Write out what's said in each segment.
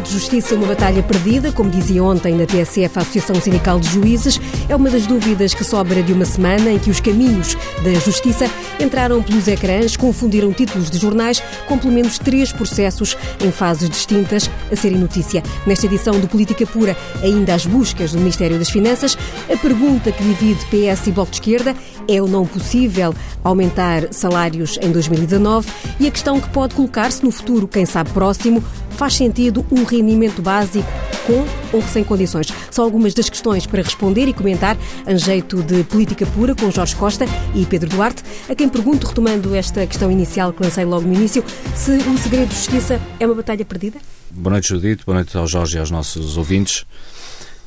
de justiça uma batalha perdida, como dizia ontem na TSF a Associação Sindical de Juízes, é uma das dúvidas que sobra de uma semana em que os caminhos da justiça entraram pelos ecrãs, confundiram títulos de jornais com pelo menos três processos em fases distintas a serem notícia. Nesta edição do Política Pura, ainda as buscas do Ministério das Finanças, a pergunta que divide PS e Bloco de Esquerda é ou não possível aumentar salários em 2019 e a questão que pode colocar-se no futuro, quem sabe próximo, faz sentido um rendimento básico com ou sem condições? São algumas das questões para responder e comentar em jeito de política pura com Jorge Costa e Pedro Duarte, a quem pergunto, retomando esta questão inicial que lancei logo no início, se o segredo de justiça é uma batalha perdida? Boa noite, Judito. Boa noite ao Jorge e aos nossos ouvintes.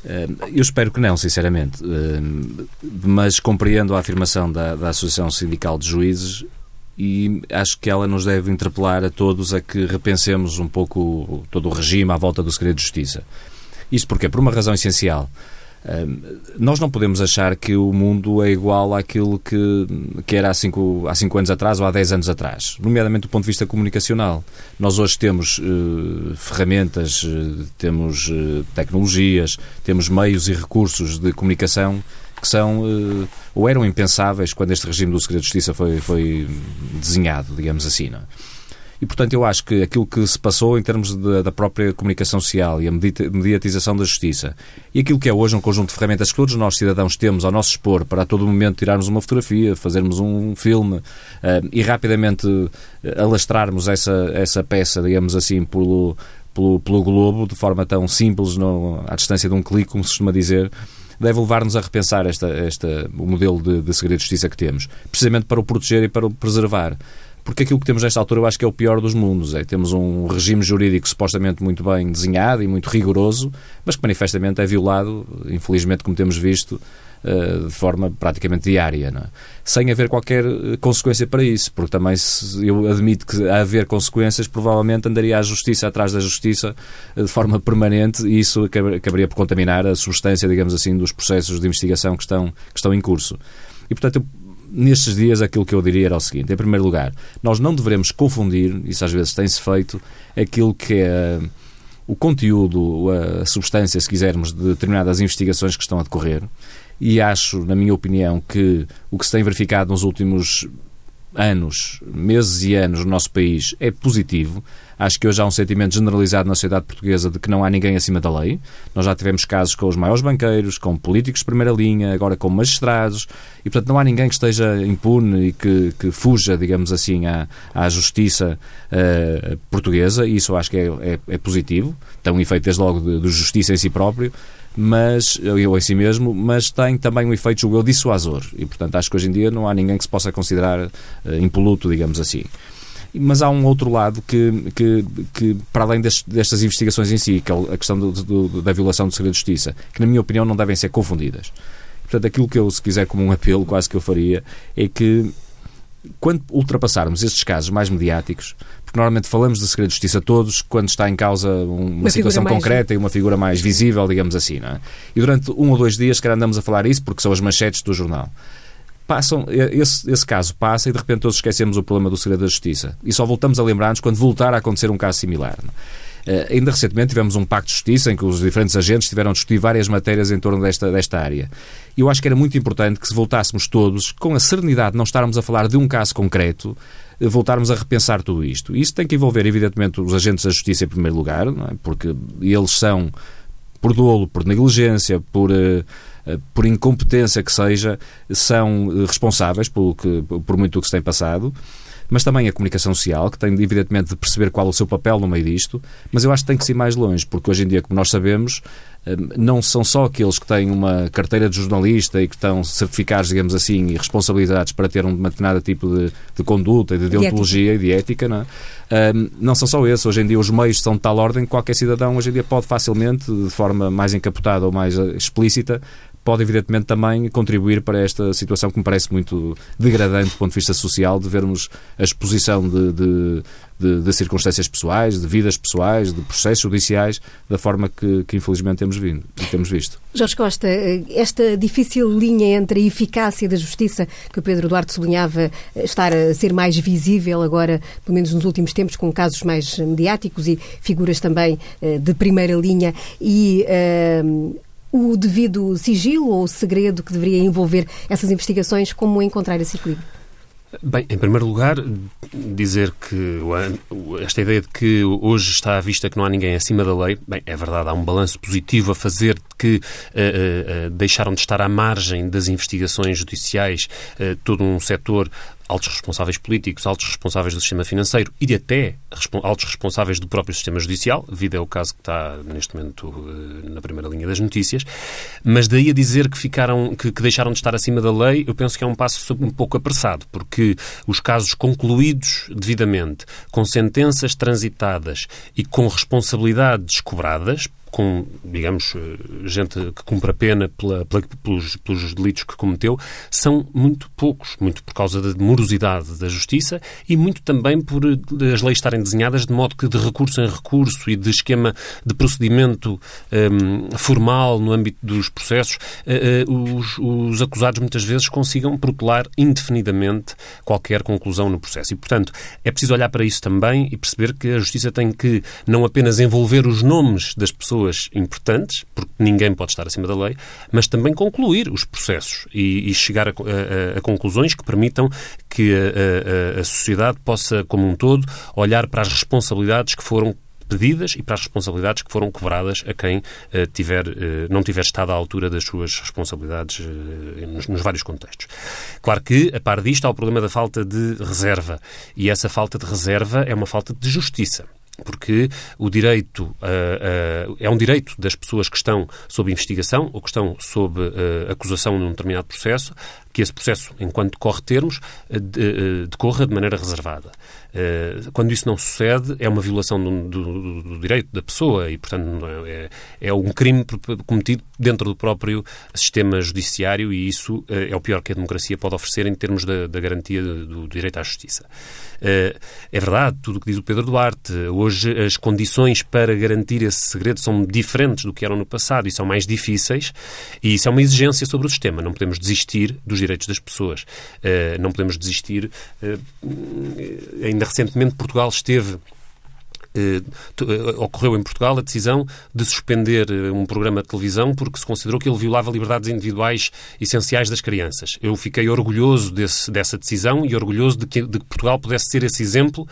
Eh, eu espero que não, sinceramente, eh, mas compreendo a afirmação da, da Associação Sindical de Juízes e acho que ela nos deve interpelar a todos a que repensemos um pouco todo o regime à volta do segredo de justiça. Isto porque, por uma razão essencial, nós não podemos achar que o mundo é igual àquilo que, que era há cinco, há cinco anos atrás ou há dez anos atrás, nomeadamente do ponto de vista comunicacional. Nós hoje temos uh, ferramentas, uh, temos uh, tecnologias, temos meios e recursos de comunicação que são uh, ou eram impensáveis quando este regime do segredo de justiça foi, foi desenhado, digamos assim. Não é? E, portanto, eu acho que aquilo que se passou em termos de, da própria comunicação social e a mediatização da justiça e aquilo que é hoje um conjunto de ferramentas que todos nós, cidadãos, temos ao nosso expor para a todo momento tirarmos uma fotografia, fazermos um filme uh, e rapidamente alastrarmos essa, essa peça, digamos assim, pelo, pelo, pelo globo de forma tão simples, no, à distância de um clique, como se costuma dizer, deve levar-nos a repensar esta, esta, o modelo de, de segredo de justiça que temos, precisamente para o proteger e para o preservar porque aquilo que temos nesta altura eu acho que é o pior dos mundos. É, temos um regime jurídico supostamente muito bem desenhado e muito rigoroso, mas que manifestamente é violado, infelizmente, como temos visto, de forma praticamente diária, é? sem haver qualquer eh, consequência para isso, porque também se eu admito que a haver consequências, provavelmente andaria a justiça atrás da justiça uh, de forma permanente e isso acabaria por contaminar a substância, digamos assim, dos processos de investigação que estão, que estão em curso. E, portanto, nestes dias aquilo que eu diria era o seguinte: em primeiro lugar, nós não devemos confundir, isso às vezes tem-se feito, aquilo que é o conteúdo, a substância, se quisermos, de determinadas investigações que estão a decorrer. E acho, na minha opinião, que o que se tem verificado nos últimos anos, meses e anos no nosso país é positivo. Acho que hoje há um sentimento generalizado na sociedade portuguesa de que não há ninguém acima da lei. Nós já tivemos casos com os maiores banqueiros, com políticos de primeira linha, agora com magistrados, e portanto não há ninguém que esteja impune e que, que fuja, digamos assim, à, à justiça uh, portuguesa, e isso acho que é, é, é positivo. Tem um efeito, desde logo, de, de justiça em si próprio mas eu em si mesmo, mas tem também um efeito, julgo eu, dissuasor. E, portanto, acho que hoje em dia não há ninguém que se possa considerar uh, impoluto, digamos assim. Mas há um outro lado que, que, que para além destas investigações em si, que é a questão do, do, da violação do segredo de justiça, que, na minha opinião, não devem ser confundidas. Portanto, aquilo que eu, se quiser, como um apelo, quase que eu faria, é que quando ultrapassarmos estes casos mais mediáticos, porque normalmente falamos de segredo de justiça todos quando está em causa uma, uma situação concreta e uma figura mais visível, digamos assim, não é? E durante um ou dois dias, se calhar andamos a falar isso porque são as manchetes do jornal. Passam, esse, esse caso passa e de repente todos esquecemos o problema do segredo da justiça. E só voltamos a lembrar-nos quando voltar a acontecer um caso similar. Uh, ainda recentemente tivemos um pacto de justiça em que os diferentes agentes tiveram a discutir várias matérias em torno desta, desta área. E eu acho que era muito importante que se voltássemos todos, com a serenidade de não estarmos a falar de um caso concreto, voltarmos a repensar tudo isto. Isso tem que envolver, evidentemente, os agentes da justiça em primeiro lugar, é? porque eles são, por dolo, por negligência, por. Uh, por incompetência que seja, são responsáveis por, que, por muito o que se tem passado mas também a comunicação social, que tem evidentemente de perceber qual é o seu papel no meio disto, mas eu acho que tem que ir mais longe, porque hoje em dia, como nós sabemos, eh, não são só aqueles que têm uma carteira de jornalista e que estão certificados, digamos assim, e responsabilizados para ter um determinado tipo de, de conduta, de deontologia e de ética, não, é? não são só esses. Hoje em dia os meios são de tal ordem que qualquer cidadão hoje em dia pode facilmente, de forma mais encapotada ou mais eh, explícita, pode evidentemente também contribuir para esta situação que me parece muito degradante do ponto de vista social, de vermos a exposição de, de, de, de circunstâncias pessoais, de vidas pessoais, de processos judiciais, da forma que, que infelizmente temos, vindo, temos visto. Jorge Costa, esta difícil linha entre a eficácia da justiça, que o Pedro Duarte sublinhava estar a ser mais visível agora, pelo menos nos últimos tempos, com casos mais mediáticos e figuras também eh, de primeira linha, e uh, o devido sigilo ou segredo que deveria envolver essas investigações, como encontrar esse equilíbrio? Bem, em primeiro lugar, dizer que esta ideia de que hoje está à vista que não há ninguém acima da lei, bem, é verdade, há um balanço positivo a fazer de que uh, uh, deixaram de estar à margem das investigações judiciais uh, todo um setor altos responsáveis políticos, altos responsáveis do sistema financeiro e de até altos responsáveis do próprio sistema judicial, vida é o caso que está neste momento eh, na primeira linha das notícias, mas daí a dizer que ficaram, que, que deixaram de estar acima da lei, eu penso que é um passo um pouco apressado, porque os casos concluídos devidamente, com sentenças transitadas e com responsabilidades cobradas, com, digamos, eh, gente que cumpre a pena pela, pela, pelos, pelos, delitos que cometeu, são muito poucos, muito por causa da morosidade da justiça e muito também por eh, as leis estarem desenhadas de modo que de recurso em recurso e de esquema de procedimento um, ehm, formal no âmbito dos processos, uh, uh, os, os acusados muitas vezes consigam protelar indefinidamente qualquer conclusão no processo. E, portanto, é preciso olhar para isso também e perceber que a justiça tem que não apenas envolver os nomes das pessoas pessoas importantes, porque ninguém pode estar acima da lei, mas também concluir os processos e, e chegar a, a, a, conclusões que permitam que a, a sociedade possa, como um todo, olhar para as responsabilidades que foram pedidas e para as responsabilidades que foram cobradas a quem uh, tiver, uh, não tiver estado à altura das suas responsabilidades uh, nos, nos, vários contextos. Claro que, a par disto, há o problema da falta de reserva. E essa falta de reserva é uma falta de justiça porque o direito uh, uh, é um direito das pessoas que estão sob investigação ou que estão sob uh, acusação num determinado processo, que esse processo, enquanto corre termos, decorra de maneira reservada. Quando isso não sucede, é uma violação do, do, do direito da pessoa e, portanto, é, é, um crime cometido dentro do próprio sistema judiciário e isso é o pior que a democracia pode oferecer em termos da, da garantia do direito à justiça. É verdade, tudo o que diz o Pedro Duarte. Hoje as condições para garantir esse segredo são diferentes do que eram no passado e são mais difíceis, e isso é uma exigência sobre o sistema. Não podemos desistir dos direitos das pessoas. Não podemos desistir. Ainda recentemente Portugal esteve eh, eh, ocorreu em Portugal a decisão de suspender eh, um programa de televisão porque se considerou que ele violava liberdades individuais essenciais das crianças. Eu fiquei orgulhoso desse, dessa decisão e orgulhoso de que, de que, Portugal pudesse ser esse exemplo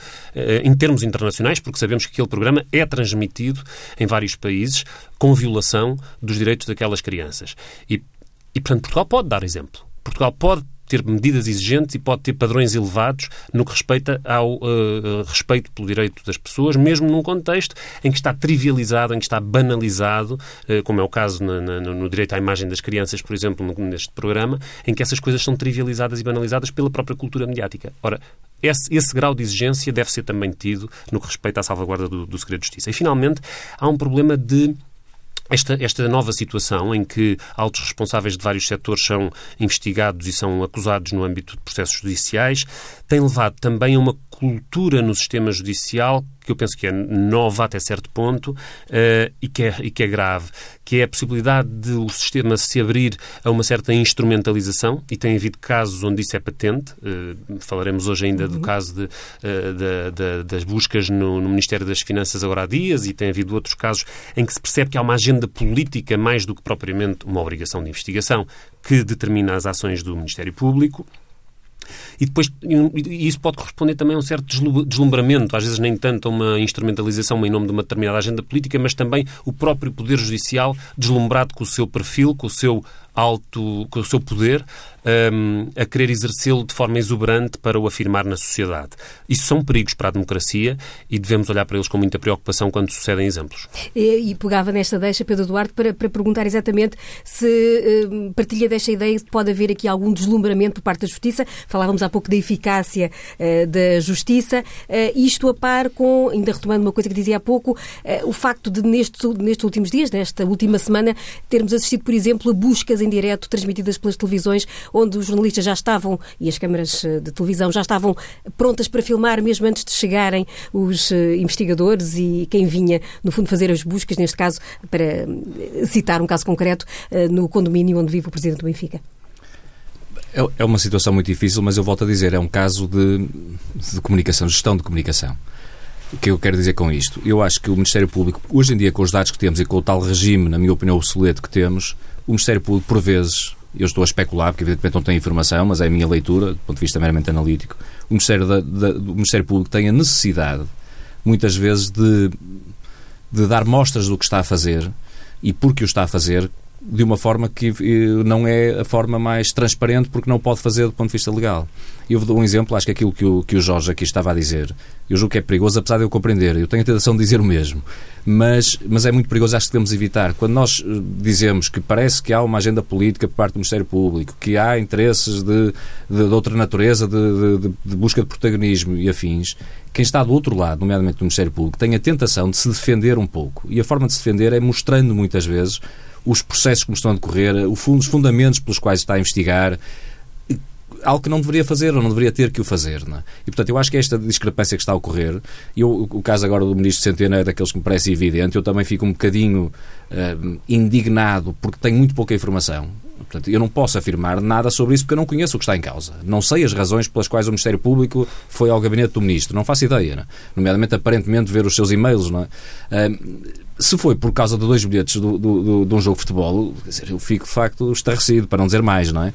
em termos internacionais, porque sabemos que aquele programa é transmitido em vários países com violação dos direitos daquelas crianças. E, e portanto, Portugal pode dar exemplo. Portugal pode ter medidas exigentes e pode ter padrões elevados no que respeita ao uh, respeito pelo direito das pessoas, mesmo num contexto em que está trivializado, em que está banalizado, uh, como é o caso na, na, no direito à imagem das crianças, por exemplo, neste programa, em que essas coisas são trivializadas e banalizadas pela própria cultura mediática. Ora, esse, esse, grau de exigência deve ser também tido no que respeita à salvaguarda do, do segredo de justiça. E, finalmente, há um problema de esta, esta nova situação em que altos responsáveis de vários setores são investigados e são acusados no âmbito de processos judiciais tem levado também a uma cultura no sistema judicial que eu penso que é nova até certo ponto uh, e, que é, e que é grave, que é a possibilidade de o sistema se abrir a uma certa instrumentalização e tem havido casos onde isso é patente. Uh, falaremos hoje ainda uhum. do caso de, uh, de, de, das buscas no, no, Ministério das Finanças agora há dias e tem havido outros casos em que se percebe que há uma agenda política mais do que propriamente uma obrigação de investigação que determina as ações do Ministério Público. E depois e isso pode corresponder também a um certo deslumbramento, às vezes nem tanto a uma instrumentalização em nome de uma determinada agenda política, mas também o próprio Poder Judicial deslumbrado com o seu perfil, com o seu alto, com o seu poder, um, a querer exercê-lo de forma exuberante para o afirmar na sociedade. Isso são perigos para a democracia e devemos olhar para eles com muita preocupação quando sucedem exemplos. E, e pegava nesta deixa, Pedro Duarte, para, para perguntar exatamente se um, partilha desta ideia de que pode haver aqui algum deslumbramento por parte da Justiça. Falávamos há pouco da eficácia uh, da Justiça. Uh, isto a par com, ainda retomando uma coisa que dizia há pouco, uh, o facto de nestes, nestes últimos dias, nesta última semana, termos assistido, por exemplo, a buscas em direto transmitidas pelas televisões, onde os jornalistas já estavam, e as câmaras eh, de televisão já estavam prontas para filmar mesmo antes de chegarem os eh, investigadores e quem vinha, no fundo, fazer as buscas, neste caso, para eh, citar um caso concreto, no condomínio onde vive o Presidente do Benfica. É, é uma situação muito difícil, mas eu volto a dizer, é um caso de, de comunicação, gestão de comunicação. O que eu quero dizer com isto? Eu acho que o Ministério Público, hoje em dia, com os dados que temos e com o tal regime, na minha opinião, obsoleto que temos, o Ministério Público, por vezes, eu estou a especular, porque evidentemente não tenho informação, mas é a minha leitura, do ponto de vista meramente analítico, o Ministério, da, da, o Ministério Público tem a necessidade, muitas vezes, de, de dar mostras do que está a fazer e porque o está a fazer, de uma forma que eh, não é a forma mais transparente porque não pode fazer do ponto de vista legal. Eu vou dar um exemplo, acho que aquilo que o, que o Jorge aqui estava a dizer, eu julgo que é perigoso, apesar de eu compreender, eu tenho a tentação de dizer o mesmo, mas, mas é muito perigoso, acho que devemos evitar. Quando nós eh, dizemos que parece que há uma agenda política por parte do Ministério Público, que há interesses de, de, de outra natureza, de, de, de busca de protagonismo e afins, quem está do outro lado, nomeadamente do Ministério Público, tem a tentação de se defender um pouco. E a forma de se defender é mostrando muitas vezes os processos que estão a decorrer, os fundamentos pelos quais está a investigar, algo que não deveria fazer ou não deveria ter que o fazer. É? E, portanto, eu acho que esta discrepância que está a ocorrer, e o caso agora do Ministro Centeno é daqueles que me parece evidente, eu também fico um bocadinho uh, indignado porque tenho muito pouca informação. Portanto, eu não posso afirmar nada sobre isso porque eu não conheço o que está em causa. Não sei as razões pelas quais o Ministério Público foi ao gabinete do Ministro. Não faço ideia. Não é? Nomeadamente, aparentemente, ver os seus e-mails. Não é? Uh, se foi por causa de dois bilhetes do, do, do, de um jogo de futebol, dizer, eu fico de facto estarrecido, para não dizer mais, não é?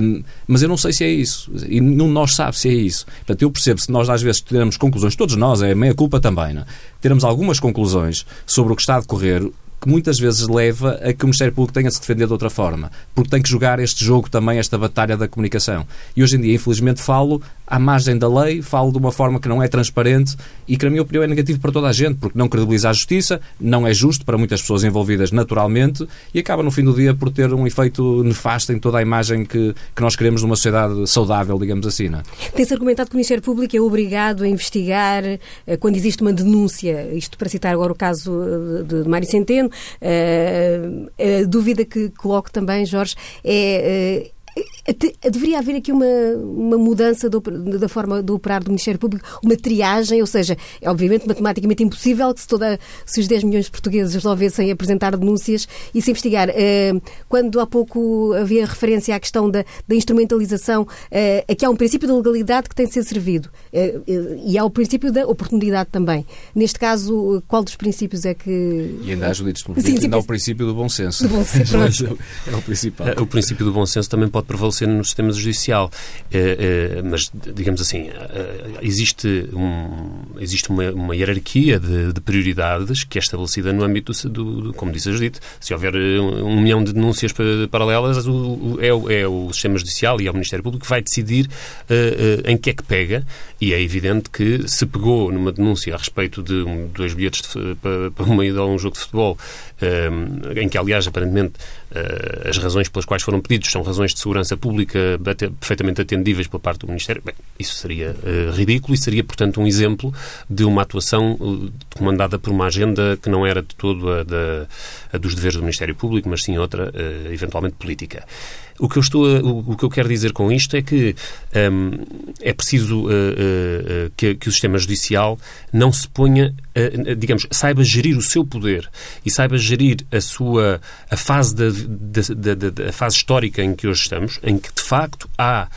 Um, mas eu não sei se é isso. E não nós sabe se é isso. Portanto, eu percebo se nós às vezes teremos conclusões, todos nós, é meia culpa também, não é? teremos algumas conclusões sobre o que está a decorrer, que muitas vezes leva a que o Ministério Público tenha de se defender de outra forma, porque tem que jogar este jogo também, esta batalha da comunicação. E hoje em dia, infelizmente, falo à margem da lei, falo de uma forma que não é transparente e que, na minha opinião, é negativo para toda a gente, porque não credibiliza a justiça, não é justo para muitas pessoas envolvidas naturalmente e acaba, no fim do dia, por ter um efeito nefasto em toda a imagem que, que nós queremos de uma sociedade saudável, digamos assim. É? Tem-se argumentado que o Ministério Público é obrigado a investigar eh, quando existe uma denúncia, isto para citar agora o caso eh, de Mário Centeno, a dúvida que coloco também, Jorge, é Deveria haver aqui uma, uma mudança do, da forma de operar do Ministério Público, uma triagem, ou seja, é obviamente matematicamente impossível que se, toda, se os 10 milhões de portugueses resolvessem apresentar denúncias e se investigar. Eh, quando há pouco havia referência à questão da, da instrumentalização, eh, aqui há um princípio da legalidade que tem de ser servido eh, e há o princípio da oportunidade também. Neste caso, qual dos princípios é que. E ainda há juízes por ainda há o princípio do bom senso. Do bom senso. é o principal. O princípio do bom senso também pode prevalecer no sistema judicial. Eh, eh, mas, digamos assim, eh, existe, um, existe uma, uma hierarquia de, de, prioridades que é estabelecida no âmbito do, do, como disse a Judite. Se houver um milhão de denúncias paralelas, o, é, o, é o sistema judicial e é o Ministério Público que vai decidir em que é que pega. E é evidente que se pegou numa denúncia a respeito de um, dois bilhetes de, para, para a um jogo de futebol, em que, aliás, aparentemente, as razões pelas quais foram pedidos são razões de segurança pública perfeitamente atendíveis pela parte do Ministério, bem, isso seria uh, ridículo e seria, portanto, um exemplo de uma atuação uh, comandada por uma agenda que não era de todo a, da, a dos deveres do Ministério Público, mas sim outra, eventualmente política. O que eu estou a, o, que eu quero dizer com isto é que um, é preciso uh, uh, que, que, o sistema judicial não se ponha, uh, digamos, saiba gerir o seu poder e saiba gerir a sua a fase da, da, da, da fase histórica em que hoje estamos, em que de facto há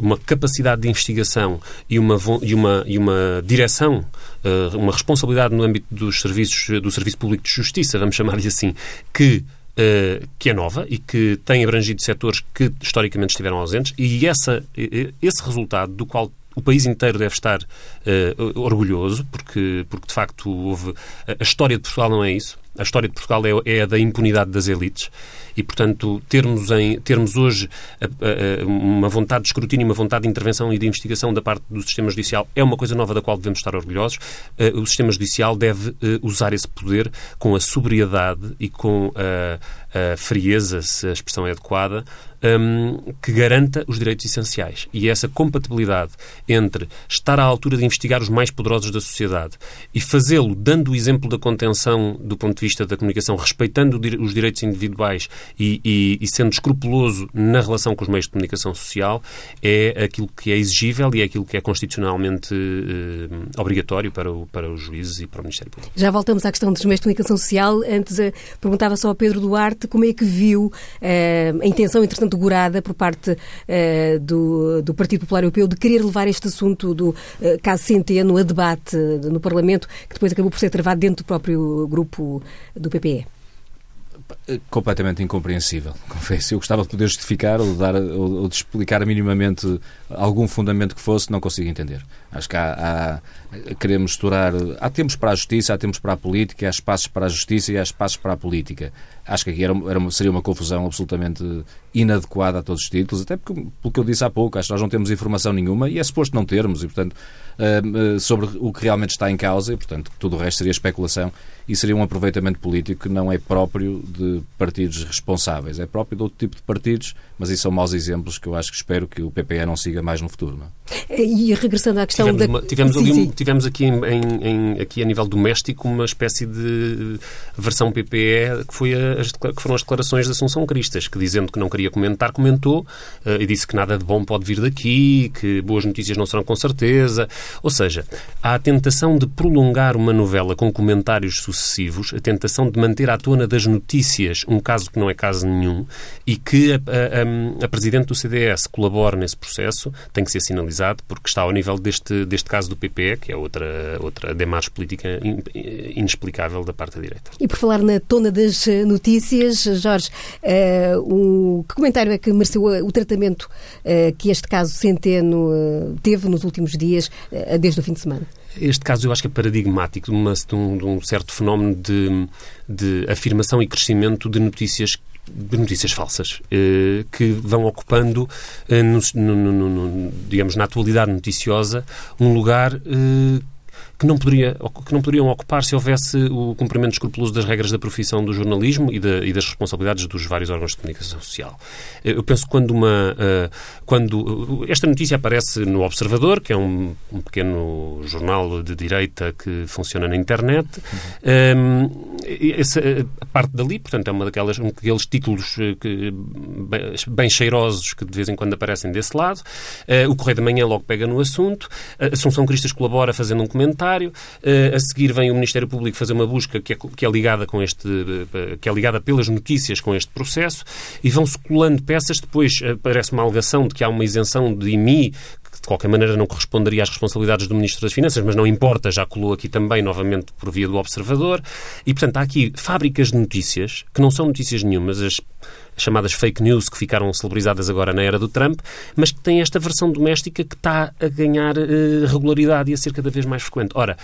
uma capacidade de investigação e uma e uma e uma direção uma responsabilidade no âmbito dos serviços do serviço público de justiça, vamos chamar-lhe assim, que uh, que é nova e que tem abrangido setores que historicamente estiveram ausentes e essa, esse resultado do qual o país inteiro deve estar uh, orgulhoso, porque, porque de facto houve. A história de Portugal não é isso. A história de Portugal é, é a da impunidade das elites e, portanto, termos, em, termos hoje a, a, uma vontade de escrutínio, uma vontade de intervenção e de investigação da parte do sistema judicial é uma coisa nova da qual devemos estar orgulhosos. Uh, o sistema judicial deve uh, usar esse poder com a sobriedade e com a, uh, frieza, se a expressão é adequada, um, que garanta os direitos essenciais. E essa compatibilidade entre estar à altura de investigar os mais poderosos da sociedade e fazê-lo dando o exemplo da contenção do ponto de vista da comunicação, respeitando os direitos individuais e, e, e sendo escrupuloso na relação com os meios de comunicação social, é aquilo que é exigível e é aquilo que é constitucionalmente uh, obrigatório para, o, para os juízes e para o Ministério Público. Já voltamos à questão dos meios de comunicação social. Antes, uh, perguntava só ao Pedro Duarte como é que viu uh, a intenção, entretanto, segurada por parte uh, do, do Partido Popular Europeu de querer levar este assunto do uh, caso Centeno a debate no Parlamento, que depois acabou por ser travado dentro do próprio grupo do PPE completamente incompreensível, confesso. Eu gostava de poder justificar ou dar, ou de explicar minimamente algum fundamento que fosse, não consigo entender. Acho que há, há querer misturar. Há tempos para a justiça, há tempos para a política, há espaços para a justiça e há espaços para a política. Acho que aqui era, era, seria uma confusão absolutamente inadequada a todos os títulos, até porque, pelo que eu disse há pouco, acho que nós não temos informação nenhuma e é suposto não termos, e portanto, uh, uh, sobre o que realmente está em causa, e portanto, tudo o resto seria especulação e seria um aproveitamento político que não é próprio de partidos responsáveis, é próprio de outro tipo de partidos, mas isso são maus exemplos que eu acho que espero que o PPE não siga mais no futuro. Não? É? E regressando à questão tivemos da... Uma, tivemos, sim, sim. Um, tivemos aqui, em, em, aqui a nível doméstico uma espécie de versão PPE que, foi as, que foram as declarações de Assunção Cristas, que dizendo que não queria comentar, comentou uh, e disse que nada de bom pode vir daqui, que boas notícias não serão com certeza. Ou seja, há a tentação de prolongar uma novela com comentários sucessivos, a tentação de manter à tona das notícias um caso que não é caso nenhum e que a, a, a Presidente do CDS colabore nesse processo, tem que ser sinalizado, porque está ao nível deste, deste caso do PPE, que é outra, outra demarche política inexplicável da parte da direita. E por falar na tona das notícias, Jorge, uh, o, que comentário é que mereceu o tratamento uh, que este caso Centeno uh, teve nos últimos dias, desde o fim de semana? Este caso eu acho que é paradigmático de, de, um, de um, certo fenómeno de, de afirmação e crescimento de notícias de notícias falsas eh, que vão ocupando, eh, no, no, no, digamos, na atualidade noticiosa, um lugar eh, que não, poderia, que não poderiam ocupar se houvesse o cumprimento escrupuloso das regras da profissão do jornalismo e, e das responsabilidades dos vários órgãos de comunicação social. Eh, eu penso que quando uma. Eh, quando esta notícia aparece no Observador, que é um, um pequeno jornal de direita que funciona na internet, uhum. essa parte dali, portanto, é uma daquelas, um daqueles títulos que, bem, bem cheirosos que de vez em quando aparecem desse lado. O Correio da Manhã logo pega no assunto. A Assunção Cristas colabora fazendo um comentário Uh, a seguir vem o Ministério Público fazer uma busca que é, que é ligada com este, uh, que é ligada pelas notícias com este processo e vão-se colando peças. Depois aparece uma alegação de que há uma isenção de IMI de qualquer maneira não corresponderia às responsabilidades do Ministro das Finanças, mas não importa, já colou aqui também novamente por via do Observador. E, portanto, há aqui fábricas de notícias, que não são notícias nenhumas, as chamadas fake news que ficaram celebrizadas agora na era do Trump, mas que tem esta versão doméstica que está a ganhar uh, regularidade e a ser cada vez mais frequente. Ora,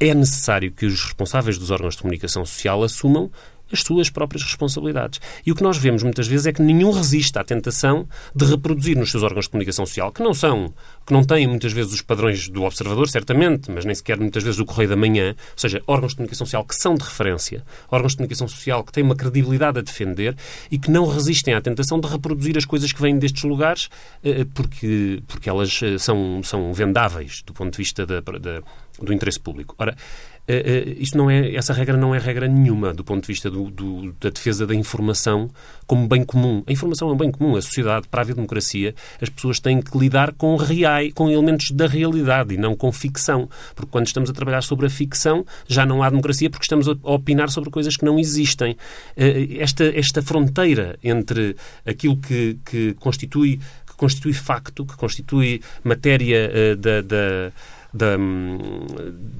é necessário que os responsáveis dos órgãos de comunicação social assumam as suas próprias responsabilidades. E o que nós vemos muitas vezes é que nenhum resiste à tentação de reproduzir nos seus órgãos de comunicação social, que não são, que não têm muitas vezes os padrões do Observador, certamente, mas nem sequer muitas vezes do Correio da Manhã, ou seja, órgãos de comunicação social que são de referência, órgãos de comunicação social que têm uma credibilidade a defender e que não resistem à tentação de reproduzir as coisas que vêm destes lugares eh, porque, porque elas eh, são, são vendáveis do ponto de vista da, da, do interesse público. Ora, isso não é, essa regra não é regra nenhuma do ponto de vista do, do, da defesa da informação como bem comum. A informação é um bem comum. A sociedade, para haver democracia, as pessoas têm que lidar com reais, com elementos da realidade e não com ficção. Porque quando estamos a trabalhar sobre a ficção, já não há democracia porque estamos a opinar sobre coisas que não existem. Uh, esta, esta fronteira entre aquilo que, que constitui que constitui facto, que constitui matéria da, da da,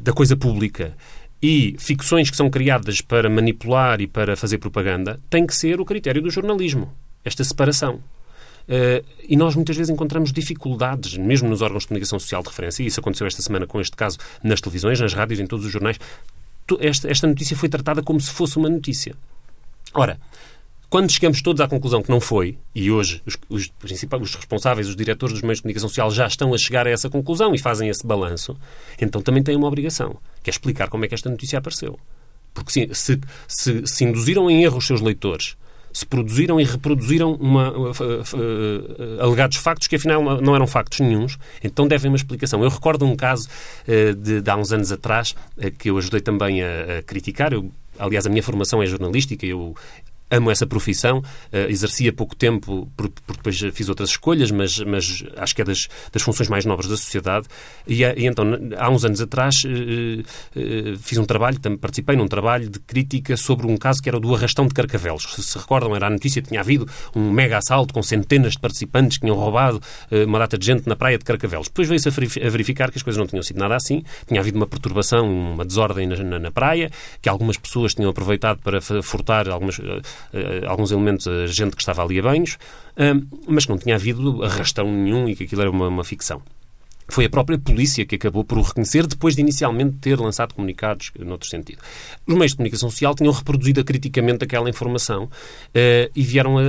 da coisa pública e ficções que são criadas para manipular e para fazer propaganda, tem que ser o critério do jornalismo. Esta separação. Uh, e nós muitas vezes encontramos dificuldades, mesmo nos órgãos de comunicação social de referência, e isso aconteceu esta semana com este caso nas televisões, nas rádios, em todos os jornais. Esta, esta notícia foi tratada como se fosse uma notícia. Ora, quando chegamos todos à conclusão que não foi, e hoje os, os, os responsáveis, os diretores dos meios de comunicação social já estão a chegar a essa conclusão e fazem esse balanço, então também têm uma obrigação, que é explicar como é que esta notícia apareceu. Porque se, se, se, se induziram em erro os seus leitores, se produziram e reproduziram uma, uh, uh, uh, alegados factos que afinal não eram factos nenhums, então devem uma explicação. Eu recordo um caso uh, de, de, há uns anos atrás que eu ajudei também a, a criticar. Eu, aliás, a minha formação é jornalística, eu amo essa profissão, uh, exerci há pouco tempo, porque, depois fiz outras escolhas, mas, mas acho que é das, das funções mais nobres da sociedade. E, eh, e então, há uns anos atrás, uh, uh, fiz um trabalho, participei num trabalho de crítica sobre um caso que era o do arrastão de Carcavelos. Se se recordam, era a notícia que tinha havido um mega assalto com centenas de participantes que tinham roubado uma data de gente na praia de Carcavelos. Depois veio-se a verificar que as coisas não tinham sido nada assim, tinha havido uma perturbação, uma desordem na, na, na praia, que algumas pessoas tinham aproveitado para furtar algumas alguns elementos, a gente que estava ali a banhos, uh, mas que não tinha havido arrastão nenhum e que aquilo era uma, uma ficção. Foi a própria polícia que acabou por o reconhecer depois de inicialmente ter lançado comunicados noutro sentido. Os meios de comunicação social tinham reproduzido criticamente aquela informação uh, e vieram a, a,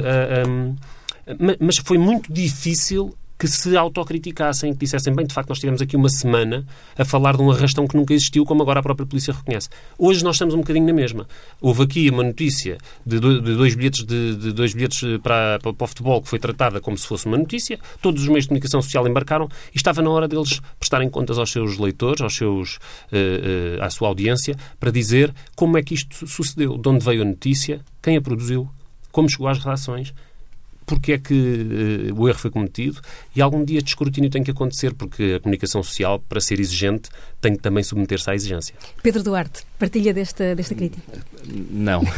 a, Mas foi muito difícil que se autocriticassem, que dissessem, bem, de facto, nós tivemos aqui uma semana a falar de um arrastão que nunca existiu, como agora a própria polícia reconhece. Hoje nós estamos um bocadinho na mesma. Houve aqui uma notícia de dois bilhetes, de, de dois bilhetes para, para, para, o futebol que foi tratada como se fosse uma notícia, todos os meios de comunicação social embarcaram e estava na hora deles prestarem contas aos seus leitores, aos seus, uh, uh, à sua audiência, para dizer como é que isto sucedeu, de onde veio a notícia, quem a produziu, como chegou às redações, porque é que uh, o erro foi cometido e algum dia de escrutínio tem que acontecer, porque a comunicação social, para ser exigente, tem que também submeter-se à exigência. Pedro Duarte, partilha desta, desta crítica? Não.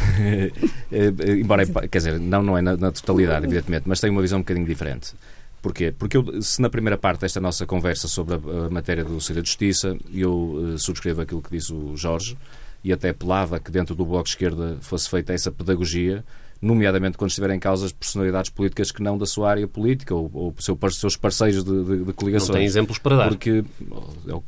Eh, embora, quer dizer, não, não é na, na, totalidade, evidentemente, mas tem uma visão um bocadinho diferente. Porquê? Porque eu, se na primeira parte desta nossa conversa sobre a, a matéria do Conselho de Justiça, eu uh, subscrevo aquilo que disse o Jorge e até apelava que dentro do Bloco de Esquerda fosse feita essa pedagogia nomeadamente quando estiverem em causa personalidades políticas que não da sua área política ou, ou seu, seus parceiros de, de, de, coligações. Não tem exemplos para dar. Porque, oh,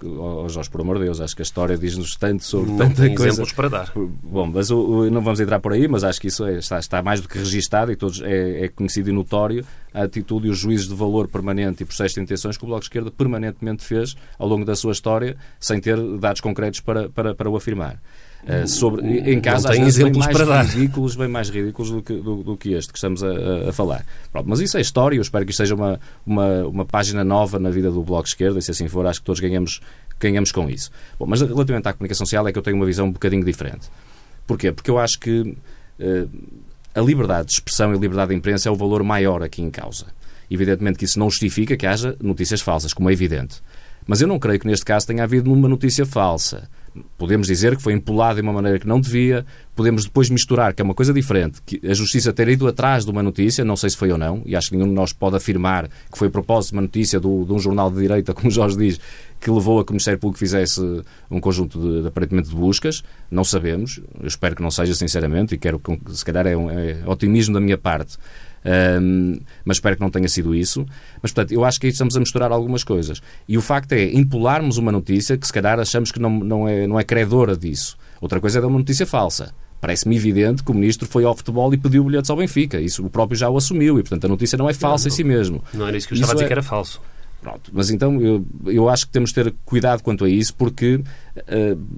oh, Jorge, por amor de Deus, acho que a história diz-nos tanto sobre não tanta tem coisa. exemplos para dar. Bom, mas o, o, não vamos entrar por aí, mas acho que isso é, está, está, mais do que registado e todos é, é conhecido e notório a atitude e os juízes de valor permanente e processo de intenções que o Bloco de Esquerda permanentemente fez ao longo da sua história, sem ter dados concretos para, para, para o afirmar. Uh, sobre, em casa, não tem exemplos bem mais para ridículos, bem mais ridículos do que, do, do que este que estamos a, a falar. Pronto, mas isso é história, eu espero que isto seja uma, uma, uma página nova na vida do Bloco de Esquerda, e se assim for, acho que todos ganhamos, ganhamos com isso. Bom, mas relativamente à comunicação social é que eu tenho uma visão um bocadinho diferente. Porquê? Porque eu acho que uh, a liberdade de expressão e a liberdade de imprensa é o valor maior aqui em causa. Evidentemente que isso não justifica que haja notícias falsas, como é evidente. Mas eu não creio que neste caso tenha havido uma notícia falsa. Podemos dizer que foi empolado de uma maneira que não devia, podemos depois misturar, que é uma coisa diferente, que a Justiça ter ido atrás de uma notícia, não sei se foi ou não, e acho que nenhum de nós pode afirmar que foi a propósito uma notícia do, de um jornal de direita, como Jorge diz, que levou a que o Ministério Público fizesse um conjunto de, de aparentemente de buscas. Não sabemos, eu espero que não seja sinceramente, e quero, se calhar é, um, é otimismo da minha parte, um, mas espero que não tenha sido isso. Mas, portanto, eu acho que aí estamos a misturar algumas coisas. E o facto é impularmos uma notícia que, se calhar, achamos que não, não, é, não é credora disso. Outra coisa é dar uma notícia falsa. Parece-me evidente que o ministro foi ao futebol e pediu bilhetes ao Benfica. Isso o próprio já o assumiu e, portanto, a notícia não é falsa não, não, em si mesmo. Não era isso que eu estava isso a dizer é... que era falso. Pronto, mas então eu, eu acho que temos de ter cuidado quanto a isso, porque uh,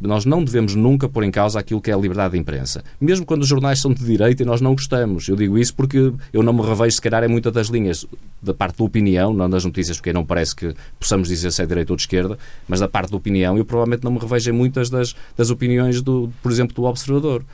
nós não devemos nunca pôr em causa aquilo que é a liberdade de imprensa. Mesmo quando os jornais são de direita e nós não gostamos. Eu digo isso porque eu não me revejo, se calhar, em muitas das linhas da parte da opinião, não das notícias, porque não parece que possamos dizer se é direita ou de esquerda, mas da parte da opinião, eu provavelmente não me revejo em muitas das, das opiniões, do, por exemplo, do observador.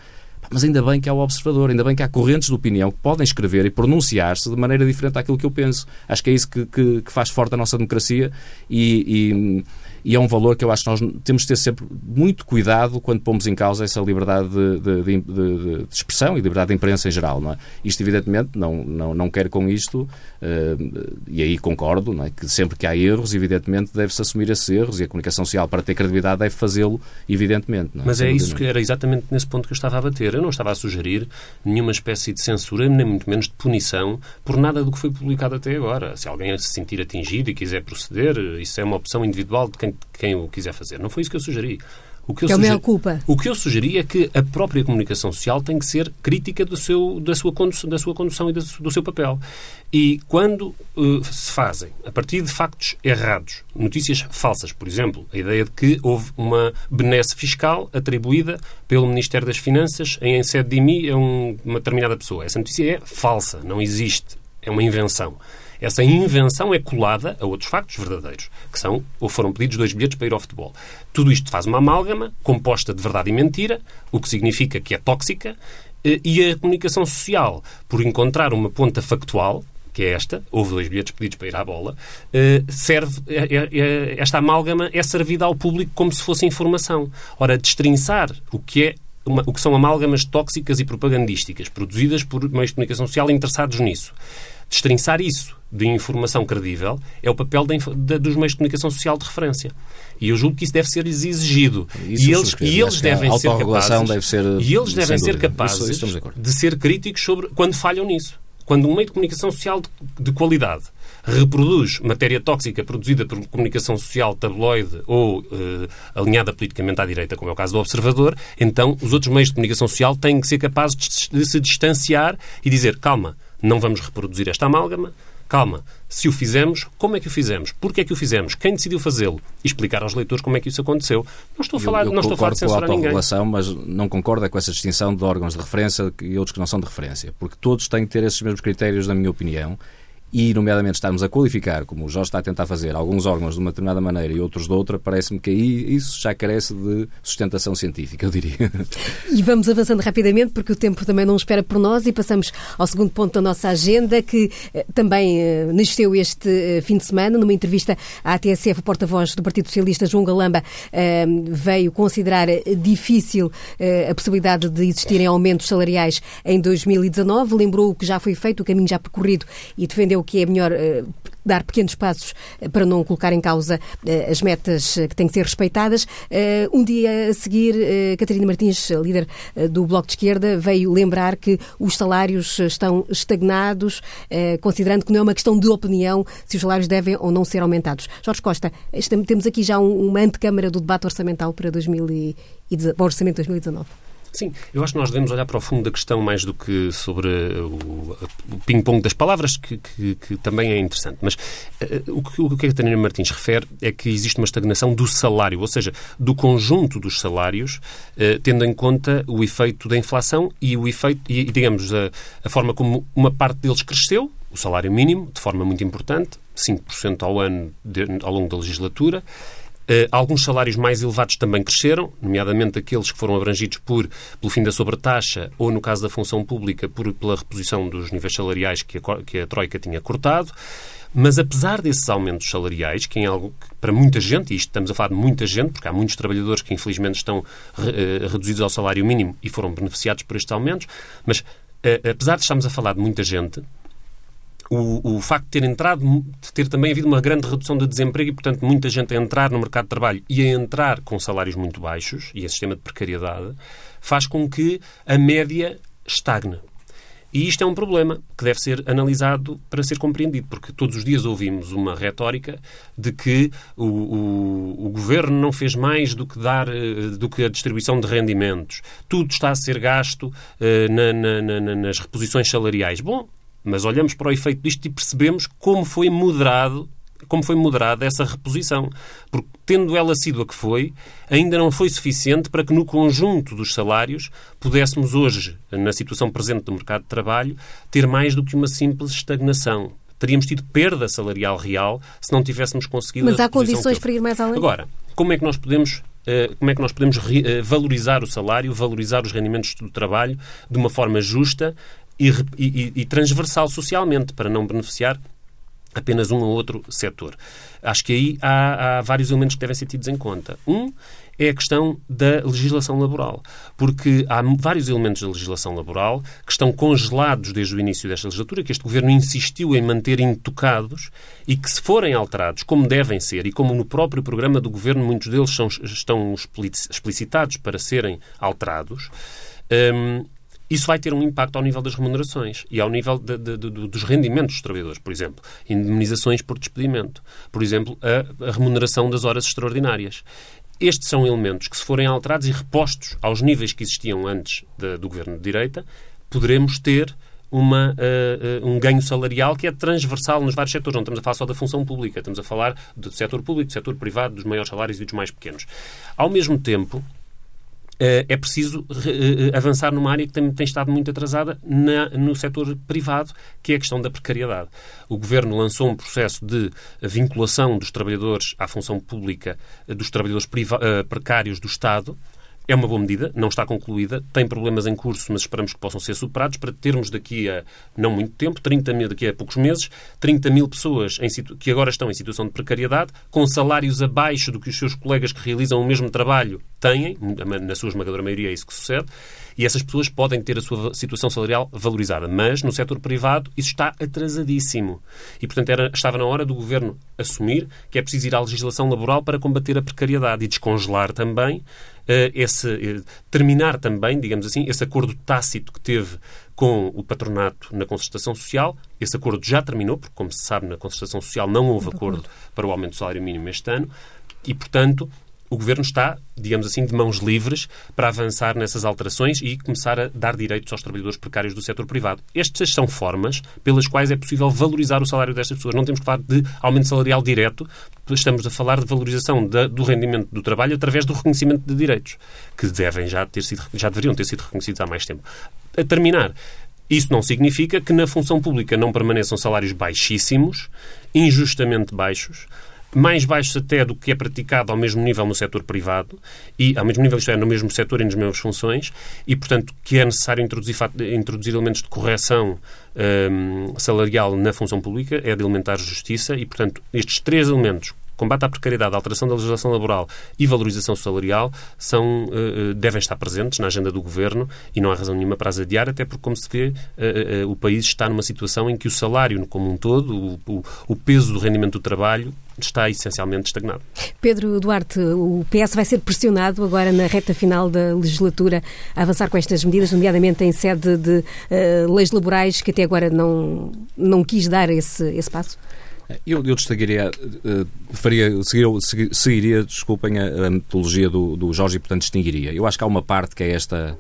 Mas ainda bem que há o observador, ainda bem que há correntes de opinião que podem escrever e pronunciar-se de maneira diferente daquilo que eu penso. Acho que é isso que, que, que faz forte a nossa democracia e, e e é um valor que eu acho que nós temos de ter sempre muito cuidado quando pomos em causa essa liberdade de, de, de, de expressão e liberdade de imprensa em geral. Não é? Isto, evidentemente, não, não, não quero com isto, uh, e aí concordo, não é? que sempre que há erros, evidentemente, deve-se assumir esses erros e a comunicação social, para ter credibilidade, deve fazê-lo, evidentemente. É? Mas é isso que era exatamente nesse ponto que eu estava a bater. Eu não estava a sugerir nenhuma espécie de censura, nem muito menos de punição, por nada do que foi publicado até agora. Se alguém se sentir atingido e quiser proceder, isso é uma opção individual de quem quem o quiser fazer. Não foi isso que eu sugeri. O que, eu que é o suger... culpa. O que eu sugeri é que a própria comunicação social tem que ser crítica do seu, da, sua condução, da sua condução e do seu papel. E quando uh, se fazem, a partir de factos errados, notícias falsas, por exemplo, a ideia de que houve uma benesse fiscal atribuída pelo Ministério das Finanças em sede de IMI a um, uma determinada pessoa. Essa notícia é falsa, não existe, é uma invenção. Essa invenção é colada a outros factos verdadeiros, que são ou foram pedidos dois bilhetes para ir ao futebol. Tudo isto faz uma amálgama composta de verdade e mentira, o que significa que é tóxica, eh, e a comunicação social, por encontrar uma ponta factual, que é esta, houve dois bilhetes pedidos para ir à bola, eh, serve, eh, esta amálgama é servida ao público como se fosse informação. Ora, destrinçar o que é uma, o que são amálgamas tóxicas e propagandísticas, produzidas por meios de comunicação social interessados nisso. Destrinçar isso de informação credível é o papel dos meios de comunicação social de referência. E eu julgo que isso deve ser exigido. Isso e eles, e eles devem ser capazes, deve ser, e eles devem ser capazes isso de ser críticos sobre quando falham nisso. Quando um meio de comunicação social de, de qualidade reproduz matéria tóxica produzida por comunicação social tabloide ou uh, alinhada politicamente à direita, como é o caso do Observador, então os outros meios de comunicação social têm que ser capazes de, se distanciar e dizer, calma, não vamos reproduzir esta amálgama, calma, se o fizemos, como é que o fizemos? Porquê é que o fizemos? Quem decidiu fazê-lo? E explicar aos leitores como é que isso aconteceu. Não estou a falar, eu, eu não estou a falar de censurar ninguém. mas não concordo com essa distinção de órgãos de referência e outros que não são de referência, porque todos têm que ter esses mesmos critérios, na minha opinião, e, nomeadamente, estarmos a qualificar, como o Jorge está a tentar fazer, alguns órgãos de uma determinada maneira e outros de outra, parece-me que aí isso já carece de sustentação científica, eu diria. E vamos avançando rapidamente, porque o tempo também não espera por nós, e passamos ao segundo ponto da nossa agenda, que eh, também eh, nasceu este eh, fim de semana, numa entrevista à TSF, o porta-voz do Partido Socialista, João Galamba, eh, veio considerar difícil a possibilidade de existirem aumentos salariais em 2019, lembrou o que já foi feito, o caminho já percorrido, e defendeu o que é melhor eh, dar pequenos passos eh, para não colocar em causa eh, as metas que têm que ser respeitadas. Um dia a seguir, Catarina Martins, líder do Bloco de Esquerda, veio lembrar que os salários estão estagnados, considerando que não é uma questão de opinião se os salários devem ou não ser aumentados. Jorge Costa, temos aqui já uma antecâmara do debate orçamental para, 2000 e, para o Orçamento de 2019. Sim, eu acho que nós devemos olhar para o fundo da questão mais do que sobre o, o ping-pong das palavras, que, que, que, também é interessante. Mas uh, o, que, o que a Catarina Martins refere é que existe uma estagnação do salário, ou seja, do conjunto dos salários, uh, tendo em conta o efeito da inflação e o efeito, e, digamos, a, a forma como uma parte deles cresceu, o salário mínimo, de forma muito importante, 5% ao ano de, ao longo da legislatura, alguns salários mais elevados também cresceram, nomeadamente aqueles que foram abrangidos por, pelo fim da sobretaxa ou, no caso da função pública, por, pela reposição dos níveis salariais que a, que a Troika tinha cortado. Mas apesar desses aumentos salariais, que é algo que para muita gente, e isto estamos a falar de muita gente, porque há muitos trabalhadores que infelizmente estão uh, reduzidos ao salário mínimo e foram beneficiados por estes aumentos, mas uh, apesar de estarmos a falar de muita gente, o, o facto de ter entrado, de ter também havido uma grande redução de desemprego e, portanto, muita gente a entrar no mercado de trabalho e a entrar com salários muito baixos, e esse sistema de precariedade, faz com que a média estagne. E isto é um problema que deve ser analisado para ser compreendido, porque todos os dias ouvimos uma retórica de que o, o, o, governo não fez mais do que dar eh, do que a distribuição de rendimentos. Tudo está a ser gasto uh, na, na, na, nas reposições salariais. Bom, mas olhamos para o efeito disto e percebemos como foi moderado como foi moderada essa reposição. Porque, tendo ela sido a que foi, ainda não foi suficiente para que, no conjunto dos salários, pudéssemos hoje, na situação presente do mercado de trabalho, ter mais do que uma simples estagnação. Teríamos tido perda salarial real se não tivéssemos conseguido. Mas há condições para ir mais além? Agora, como é que nós podemos eh, como é que nós podemos eh, valorizar o salário, valorizar os rendimentos do trabalho de uma forma justa e, e, e transversal socialmente, para não beneficiar apenas um ou outro setor. Acho que aí há, há, vários elementos que devem ser tidos em conta. Um é a questão da legislação laboral, porque há vários elementos da legislação laboral que estão congelados desde o início desta legislatura, que este governo insistiu em manter intocados e que, se forem alterados, como devem ser, e como no próprio programa do governo muitos deles são, estão explicitados para serem alterados, um, isso vai ter um impacto ao nível das remunerações e ao nível de, de, de, dos rendimentos dos trabalhadores, por exemplo. Indemnizações por despedimento. Por exemplo, a, a remuneração das horas extraordinárias. estes são elementos que, se forem alterados e repostos aos níveis que existiam antes de, do governo de direita, poderemos ter uma, uh, uh, um ganho salarial que é transversal nos vários setores. Não estamos a falar só da função pública, estamos a falar do setor público, do setor privado, dos maiores salários e dos mais pequenos. Ao mesmo tempo, é preciso uh, avançar numa área que tem, tem estado muito atrasada na, no setor privado, que é a questão da precariedade. O Governo lançou um processo de vinculação dos trabalhadores à função pública, dos trabalhadores precários do Estado, é uma boa medida, não está concluída, tem problemas em curso, mas esperamos que possam ser superados para termos daqui a não muito tempo, 30 mil, daqui a poucos meses, 30 mil pessoas que agora estão em situação de precariedade, com salários abaixo do que os seus colegas que realizam o mesmo trabalho têm, na sua esmagadora maioria é isso que sucede, e essas pessoas podem ter a sua situação salarial valorizada. Mas no setor privado isso está atrasadíssimo. E, portanto, era, estava na hora do governo assumir que é preciso ir à legislação laboral para combater a precariedade e descongelar também esse. Uh, terminar também, digamos assim, esse acordo tácito que teve com o patronato na concertação social. Esse acordo já terminou, porque, como se sabe, na concertação social não houve acordo para o aumento do salário mínimo este ano. E, portanto, o Governo está, digamos assim, de mãos livres para avançar nessas alterações e começar a dar direitos aos trabalhadores precários do setor privado. Estas são formas pelas quais é possível valorizar o salário destas pessoas. Não temos que falar de aumento salarial direto, estamos a falar de valorização do rendimento do trabalho através do reconhecimento de direitos, que devem já, ter sido, já deveriam ter sido reconhecidos há mais tempo. A terminar, isso não significa que na função pública não permaneçam salários baixíssimos, injustamente baixos, mais baixos até do que é praticado ao mesmo nível no setor privado, e ao mesmo nível, isto é, no mesmo setor e nas mesmas funções, e, portanto, que é necessário introduzir, introduzir elementos de correção um, salarial na função pública, é de elementar justiça, e, portanto, estes três elementos, combate à precariedade, alteração da legislação laboral e valorização salarial são, uh, devem estar presentes na agenda do Governo e não há razão nenhuma para as adiar, até porque, como se vê, uh, o país está numa situação em que o salário como um todo, o, o, o peso do rendimento do trabalho, está essencialmente estagnado. Pedro Duarte, o PS vai ser pressionado agora na reta final da legislatura a avançar com estas medidas, nomeadamente em sede de uh, leis laborais, que até agora não, não quis dar esse, esse passo? Eu, eu destacaria, uh, faria, seguiria, seguiria, desculpem, a, a metodologia do, do Jorge e, portanto, distinguiria. Eu acho que há uma parte que é esta,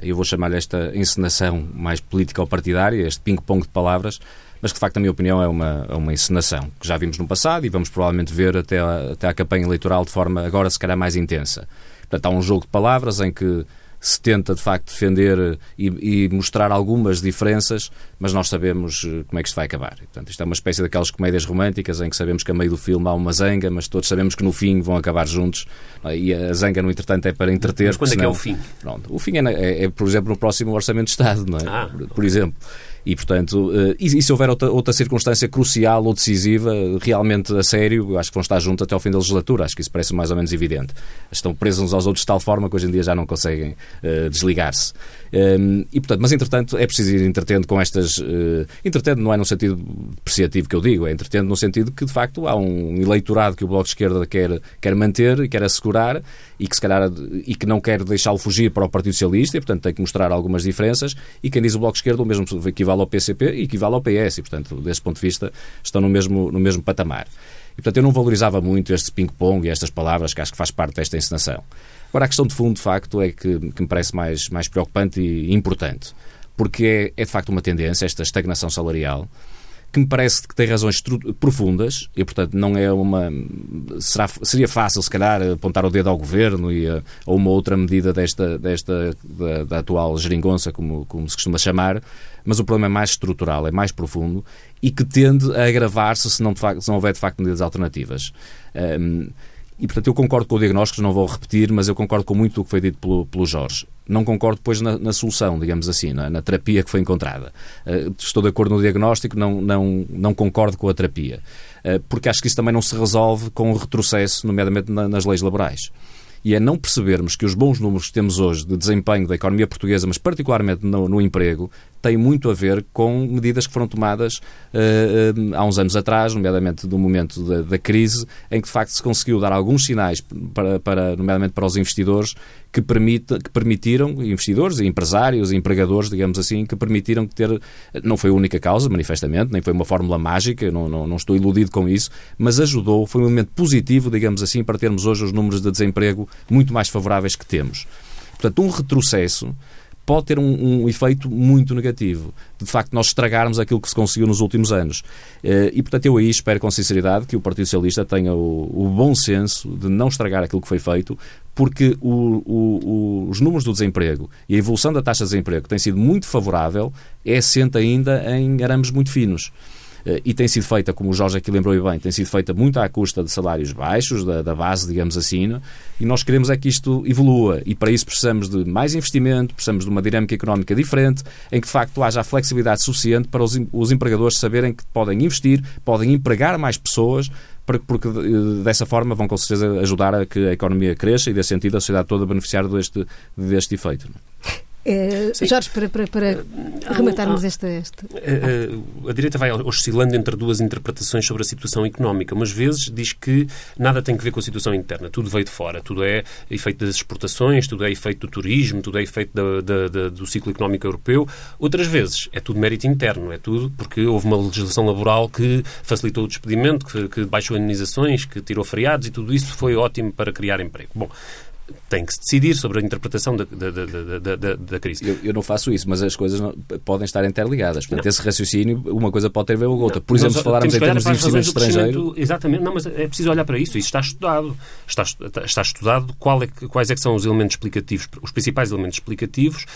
eu vou chamar-lhe esta encenação mais política ou partidária, este ping-pong de palavras, mas que, de facto, na minha opinião, é uma, é uma encenação que já vimos no passado e vamos provavelmente ver até a, até a campanha eleitoral de forma, agora, se calhar, mais intensa. Portanto, há um jogo de palavras em que se tenta de facto defender e, e, mostrar algumas diferenças, mas nós sabemos eh, como é que isto vai acabar. portanto, isto é uma espécie daquelas comédias românticas em que sabemos que a meio do filme há uma zanga, mas todos sabemos que no fim vão acabar juntos. E a zanga, no entretanto, é para entreter. Mas quando senão, é que é o fim? Pronto, o fim é, é, é, por exemplo, no próximo Orçamento de Estado, não é? Ah, por exemplo. E, portanto, eh, e, se houver outra, outra circunstância crucial ou decisiva, realmente a sério, acho que vão estar juntos até ao fim da legislatura. Acho que isso parece mais ou menos evidente. Estão presos uns aos outros de tal forma que hoje em dia já não conseguem uh, desligar-se. Um, ehm, e, portanto, mas, entretanto, é preciso ir entretendo com estas. Uh, entretendo não é no sentido depreciativo que eu digo, é entretendo no sentido que, de facto, há um eleitorado que o Bloco de Esquerda quer, quer manter e quer assegurar e que, se calhar, e que não quer deixá-lo fugir para o Partido Socialista e, portanto, tem que mostrar algumas diferenças. E quem diz o Bloco de Esquerda, o mesmo equivale ao PCP e equivale ao PS. E, portanto, desse ponto de vista, estão no mesmo, no mesmo patamar. E, portanto, eu não valorizava muito este ping-pong e estas palavras que acho que faz parte desta encenação. Agora, a questão de fundo, de facto, é que, que me parece mais, mais preocupante e importante, porque é, é de facto uma tendência, esta estagnação salarial, que me parece que tem razões profundas e, portanto, não é uma. Será, seria fácil, se calhar, apontar o dedo ao governo e a, a uma outra medida desta, desta da, da, atual geringonça, como, como se costuma chamar, mas o problema é mais estrutural, é mais profundo e que tende a agravar-se se não, se não houver, de facto, medidas alternativas. Um, e, portanto, eu concordo com o diagnóstico, não vou repetir, mas eu concordo com muito do que foi dito pelo, pelo Jorge. Não concordo depois na, na solução, digamos assim, na, na, terapia que foi encontrada. Uh, estou de acordo no diagnóstico, não, não, não concordo com a terapia. Uh, porque acho que isso também não se resolve com o retrocesso, nomeadamente na, nas leis laborais e é não percebermos que os bons números que temos hoje de desempenho da economia portuguesa, mas particularmente no, no emprego, tem muito a ver com medidas que foram tomadas uh, há uns anos atrás, nomeadamente do momento da, da, crise, em que de facto se conseguiu dar alguns sinais, para, para, nomeadamente para os investidores, que, que permitiram, investidores, empresários, empregadores, digamos assim, que permitiram ter, não foi a única causa, manifestamente, nem foi uma fórmula mágica, não, não, não estou iludido com isso, mas ajudou, foi um elemento positivo, digamos assim, para termos hoje os números de desemprego muito mais favoráveis que temos. Portanto, um retrocesso pode ter um, um, efeito muito negativo. De facto, nós estragarmos aquilo que se conseguiu nos últimos anos. Eh, e, portanto, eu aí espero com sinceridade que o Partido Socialista tenha o, o bom senso de não estragar aquilo que foi feito, porque o, o, os números do desemprego e a evolução da taxa de desemprego tem sido muito favorável, é assente ainda em arames muito finos. Eh, e tem sido feita, como o Jorge aqui lembrou bem, tem sido feita muito à custa de salários baixos, da, da base, digamos assim, né? e nós queremos é que isto evolua e para isso precisamos de mais investimento, precisamos de uma dinâmica económica diferente, em que de facto haja a flexibilidade suficiente para os, os empregadores saberem que podem investir, podem empregar mais pessoas, porque eh, dessa forma vão com certeza ajudar a que a economia cresça e dê sentido a sociedade toda beneficiar deste, deste efeito. É? Jorge, para, para, para eh, rematarmos esta, esta. Eh, a, direita vai oscilando entre duas interpretações sobre a situação económica. Umas vezes diz que nada tem que ver com a situação interna, tudo veio de fora, tudo é efeito das exportações, tudo é efeito do turismo, tudo é efeito da, da, da, do ciclo económico europeu. Outras vezes é tudo mérito interno, é tudo porque houve uma legislação laboral que facilitou o despedimento, que, que baixou indenizações, que tirou feriados e tudo isso foi ótimo para criar emprego. Bom, tem que se decidir sobre a interpretação da, da, da, da, da crise. Eu, eu, não faço isso, mas as coisas não, podem estar interligadas. Portanto, não. esse raciocínio, uma coisa pode ter a ver com a outra. Por exemplo, se falarmos em termos de investimento estrangeiro... Exatamente, não, mas é preciso olhar para isso. Isso está estudado. Está, está estudado qual é, quais é que são os elementos explicativos, os principais elementos explicativos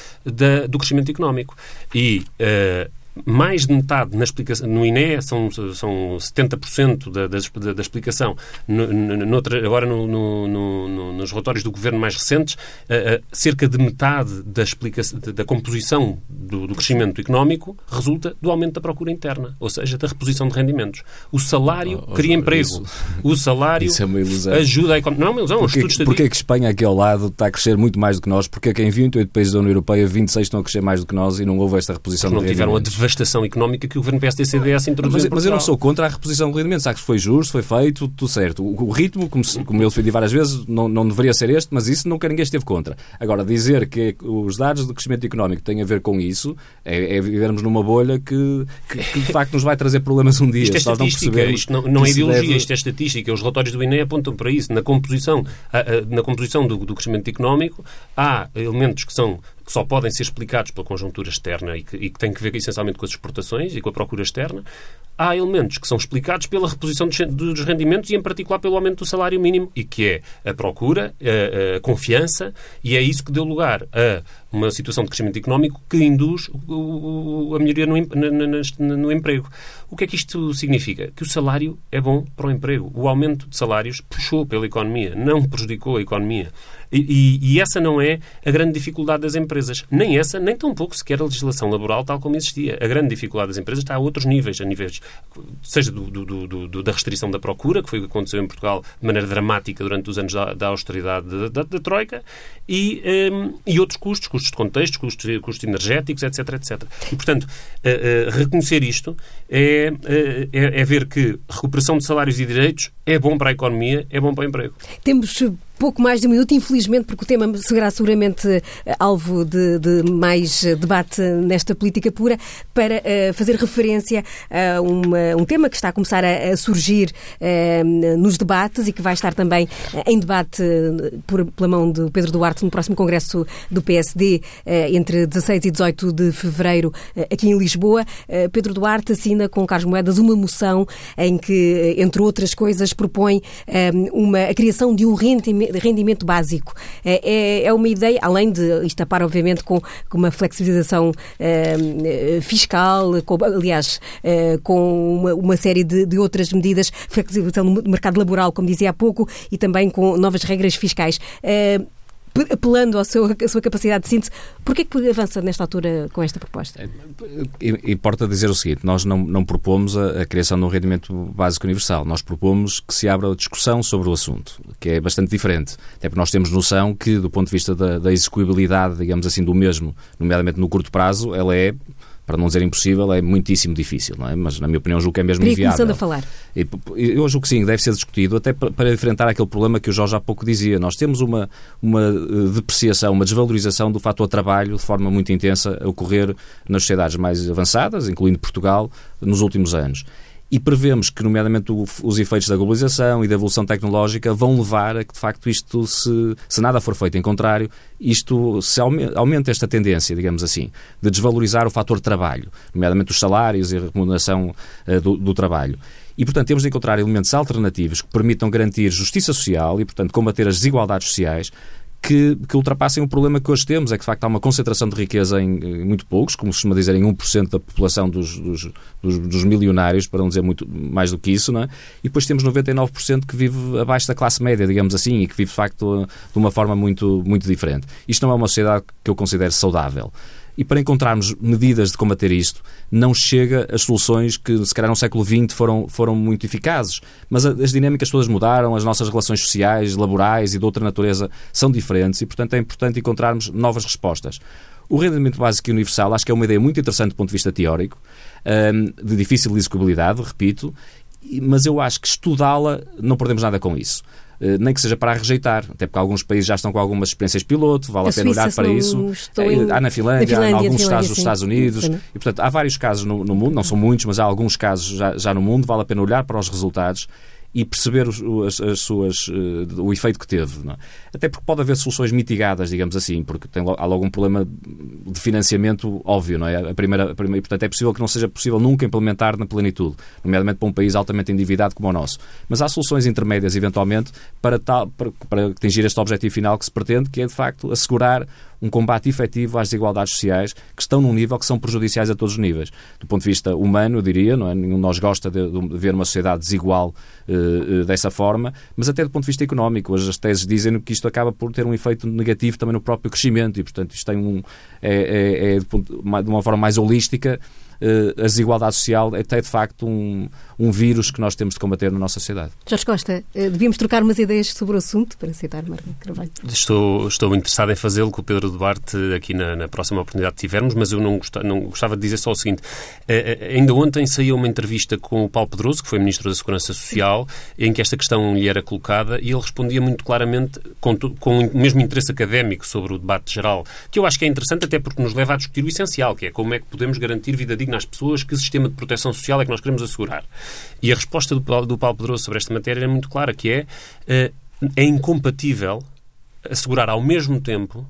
do crescimento económico. E... Uh, mais de metade na explicação, no INE são, são 70% da, da, da explicação. No, no, agora, no, no, nos relatórios do Governo mais recentes, uh, uh, cerca de metade da, explicação, da composição do, do, crescimento económico resulta do aumento da procura interna, ou seja, da reposição de rendimentos. O salário oh, oh, cria emprego. Isso, o salário é ajuda a economia. Não é uma ilusão, porquê, um Porquê que Espanha aqui ao lado está a crescer muito mais do que nós? Porque é que em 28 países da União Europeia, 26 estão a crescer mais do que nós e não houve esta reposição Porque de rendimentos? Devastação económica que o governo PSD-CDS introduziu mas, mas eu não sou contra a reposição de rendimentos. Acho que foi justo, foi feito, tudo certo. O, o ritmo, como, como eu defendi várias vezes, não, não deveria ser este, mas isso nunca ninguém esteve contra. Agora, dizer que os dados de crescimento económico têm a ver com isso é, é vivermos numa bolha que, que, que, de facto nos vai trazer problemas um dia. Isto é estatística, não isto não, não é ideologia, deve... isto é estatística. Os relatórios do INE apontam para isso. Na composição, na composição do, do crescimento económico há elementos que são que só podem ser explicados pela conjuntura externa e que, e que têm que ver essencialmente com as exportações e com a procura externa, há elementos que são explicados pela reposição dos rendimentos e, em particular, pelo aumento do salário mínimo, e que é a procura, a, a confiança, e é isso que deu lugar a uma situação de crescimento económico que induz a melhoria no, no, no, emprego. O que é que isto significa? Que o salário é bom para o emprego. O aumento de salários puxou pela economia, não prejudicou a economia. E, e, e, essa não é a grande dificuldade das empresas. Nem essa, nem tampouco sequer a legislação laboral tal como existia. A grande dificuldade das empresas está a outros níveis, a níveis seja do, do, do, da restrição da procura, que foi o que aconteceu em Portugal de maneira dramática durante os anos da, da austeridade da, da, da Troika, e, um, e outros custos, custos de contexto, custos, custos energéticos, etc, etc. E, portanto, uh, uh, reconhecer isto é, uh, é, é ver que recuperação de salários e direitos é bom para a economia, é bom para o emprego. Temos pouco mais de um minuto, infelizmente, porque o tema será seguramente eh, alvo de, de mais eh, debate nesta política pura, para uh, fazer referência a uma, um tema que está a começar a, a surgir uh, nos debates e que vai estar também em debate por, pela mão do Pedro Duarte no próximo Congresso do PSD, uh, entre 16 e 18 de fevereiro, aqui em Lisboa. Pedro Duarte assina com Carlos Moedas uma moção em que, entre outras coisas, propõe uma, a criação de um rendimento rendimento básico. É, é, é uma ideia, além de isto tapar, obviamente, com, uma flexibilização uh, fiscal, com, aliás, uh, com uma, uma série de, de, outras medidas, flexibilização no mercado laboral, como dizia há pouco, e também com novas regras fiscais. Uh, apelando à sua, capacidade de síntese, porquê que avança nesta altura com esta proposta? É, importa dizer o seguinte, nós não, não propomos a, a, criação de um rendimento básico universal, nós propomos que se abra a discussão sobre o assunto, que é bastante diferente, até porque nós temos noção que, do ponto de vista da, da execuibilidade, digamos assim, do mesmo, nomeadamente no curto prazo, ela é para não dizer impossível, é muitíssimo difícil, não é? Mas, na minha opinião, julgo que é mesmo Queria inviável. começando a falar. E, eu julgo que sim, deve ser discutido, até para enfrentar aquele problema que o Jorge há pouco dizia. Nós temos uma, uma eh, depreciação, uma desvalorização do fator trabalho de forma muito intensa a ocorrer nas sociedades mais avançadas, incluindo Portugal, nos últimos anos e prevemos que, nomeadamente, os efeitos da globalização e da evolução tecnológica vão levar a que, de facto, isto, se, se nada for feito em contrário, isto se aumenta, esta tendência, digamos assim, de desvalorizar o fator trabalho, nomeadamente os salários e a remuneração uh, do, do trabalho. E, portanto, temos de encontrar elementos alternativos que permitam garantir justiça social e, portanto, combater as desigualdades sociais, que, que, ultrapassem o problema que hoje temos, é que de facto há uma concentração de riqueza em, em muito poucos, como se costuma dizer, em 1% da população dos, dos, dos, dos, milionários, para não dizer muito mais do que isso, não é? e depois temos 99% que vive abaixo da classe média, digamos assim, e que vive de facto de uma forma muito, muito diferente. Isto não é uma sociedade que eu considero saudável. E para encontrarmos medidas de combater isto, não chega as soluções que, se calhar, no século XX foram, foram muito eficazes. Mas as dinâmicas todas mudaram, as nossas relações sociais, laborais e de outra natureza são diferentes e, portanto, é importante encontrarmos novas respostas. O rendimento básico universal acho que é uma ideia muito interessante do ponto de vista teórico, de difícil execuibilidade, repito, mas eu acho que estudá-la não perdemos nada com isso. Eh, nem que seja para a rejeitar, até porque alguns países já estão com algumas experiências piloto, vale a, a pena olhar para isso. Eh, em... Há na Finlândia, Finlândia há em alguns estados dos Estados Unidos, e portanto há vários casos no, no, mundo, não são muitos, mas há alguns casos já, já no mundo, vale a pena olhar para os resultados e perceber os, as, as, suas, uh, o efeito que teve. É? Até porque pode haver soluções mitigadas, digamos assim, porque tem, há logo um problema de financiamento óbvio, não é? A primeira, a primeira, portanto, é possível que não seja possível nunca implementar na plenitude, nomeadamente para um país altamente endividado como o nosso. Mas há soluções intermédias, eventualmente, para, tal, para, para atingir este objetivo final que se pretende, que é, de facto, assegurar um combate efetivo às desigualdades sociais que estão num nível que são prejudiciais a todos os níveis. Do ponto de vista humano, eu diria, não é? nenhum de nós gosta de, de ver uma sociedade desigual uh, dessa forma, mas até do ponto de vista económico. As teses dizem que isto acaba por ter um efeito negativo também no próprio crescimento e, portanto, isto tem um, é, é, é de uma forma mais holística a desigualdade social é, de facto um, um vírus que nós temos de combater na nossa sociedade. Jorge Costa, uh, devíamos trocar umas ideias sobre o assunto, para citar Marco Carvalho. Estou, estou interessado em fazê-lo com o Pedro Duarte aqui na, na, próxima oportunidade que tivermos, mas eu não gostava, não gostava de dizer só o seguinte. Uh, ainda ontem saiu uma entrevista com o Paulo Pedroso, que foi Ministro da Segurança Social, em que esta questão lhe era colocada e ele respondia muito claramente com, com o mesmo interesse académico sobre o debate geral, que eu acho que é interessante até porque nos leva a discutir o essencial, que é como é que podemos garantir vida digna às pessoas, que sistema de proteção social é que nós queremos assegurar. E a resposta do, do Paulo Pedroso sobre esta matéria é muito clara, que é, eh, é incompatível assegurar ao mesmo tempo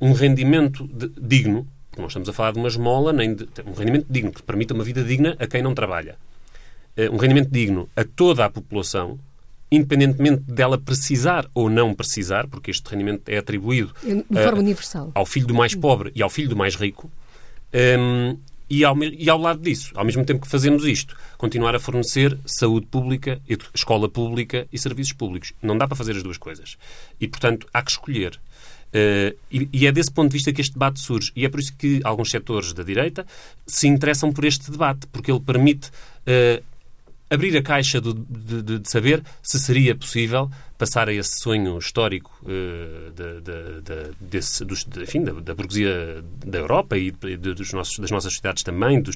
um rendimento de, digno, não estamos a falar de uma esmola, nem de, um rendimento digno, que permita uma vida digna a quem não trabalha. Eh, um rendimento digno a toda a população, independentemente dela precisar ou não precisar, porque este rendimento é atribuído de forma uh, universal. ao filho do mais pobre e ao filho do mais rico, um, e ao, e ao lado disso, ao mesmo tempo que fazemos isto, continuar a fornecer saúde pública, escola pública e serviços públicos. Não dá para fazer as duas coisas. E, portanto, há que escolher. Uh, e, e, é desse ponto de vista que este debate surge. E é por isso que alguns setores da direita se interessam por este debate, porque ele permite uh, abrir a caixa do, de, de, saber se seria possível passar a esse sonho histórico uh, de, de, desse, dos, enfim, da, da, burguesia da Europa e dos nossos, das nossas sociedades também, dos,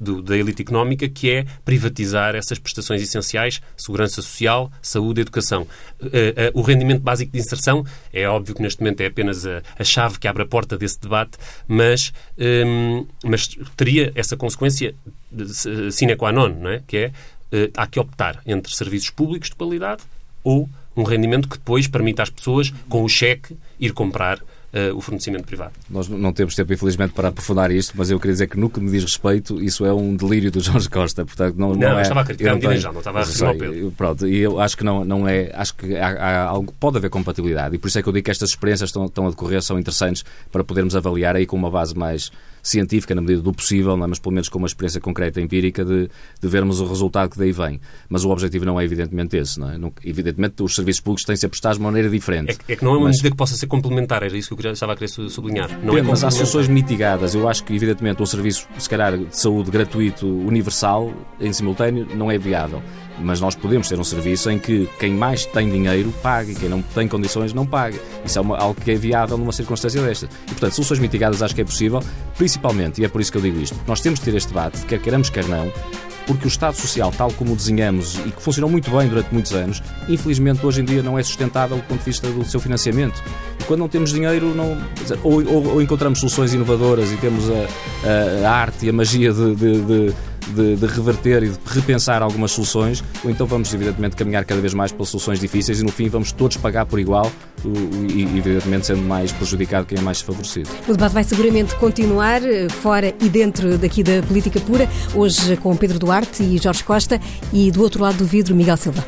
do, da elite económica, que é privatizar essas prestações essenciais, segurança social, saúde educação. Uh, uh, o rendimento básico de inserção é óbvio que neste momento é apenas a, a chave que abre a porta desse debate, mas, um, mas teria essa consequência sine qua non, não é? que é há que optar entre serviços públicos de qualidade ou um rendimento que depois permita às pessoas, com o cheque, ir comprar Uh, o fornecimento privado. Nós não temos tempo, infelizmente, para aprofundar isto, mas eu queria dizer que no que me diz respeito, isso é um delírio do Jorge Costa. Portanto, não, não, não é, estava a criticar a medida já, não estava a Pedro. Pronto, e eu acho que não, não é. Acho que há, há, pode haver compatibilidade e por isso é que eu digo que estas experiências estão, estão a decorrer, são interessantes para podermos avaliar aí com uma base mais científica, na medida do possível, é? mas pelo menos com uma experiência concreta empírica de, de vermos o resultado que daí vem. Mas o objetivo não é evidentemente esse. Não é? Não, evidentemente, os serviços públicos têm de ser prestados de maneira diferente. É, é que não é uma mas... medida que possa ser complementar, era isso que eu estava a querer sublinhar. Não é mas há soluções mitigadas. Eu acho que, evidentemente, um serviço, se calhar, de saúde gratuito, universal, em simultâneo, não é viável mas nós podemos ter um serviço em que quem mais tem dinheiro pague e quem não tem condições não pague. Isso é uma, algo que é viável numa circunstância desta. E, portanto, soluções mitigadas acho que é possível, principalmente, e é por isso que eu digo isto, nós temos de ter este debate, quer queiramos, quer não, porque o Estado Social, tal como o desenhamos e que funcionou muito bem durante muitos anos, infelizmente hoje em dia não é sustentável do ponto de vista do seu financiamento. E quando não temos dinheiro, não, ou, ou, ou encontramos soluções inovadoras e temos a, a, a arte e a magia de, de, de de, de, reverter e de repensar algumas soluções, ou então vamos, evidentemente, caminhar cada vez mais pelas soluções difíceis e, no fim, vamos todos pagar por igual e, evidentemente, sendo mais prejudicado quem é mais desfavorecido. O debate vai seguramente continuar, eh, fora e dentro daqui da política pura, hoje com Pedro Duarte e Jorge Costa e do outro lado do vidro, Miguel Silva.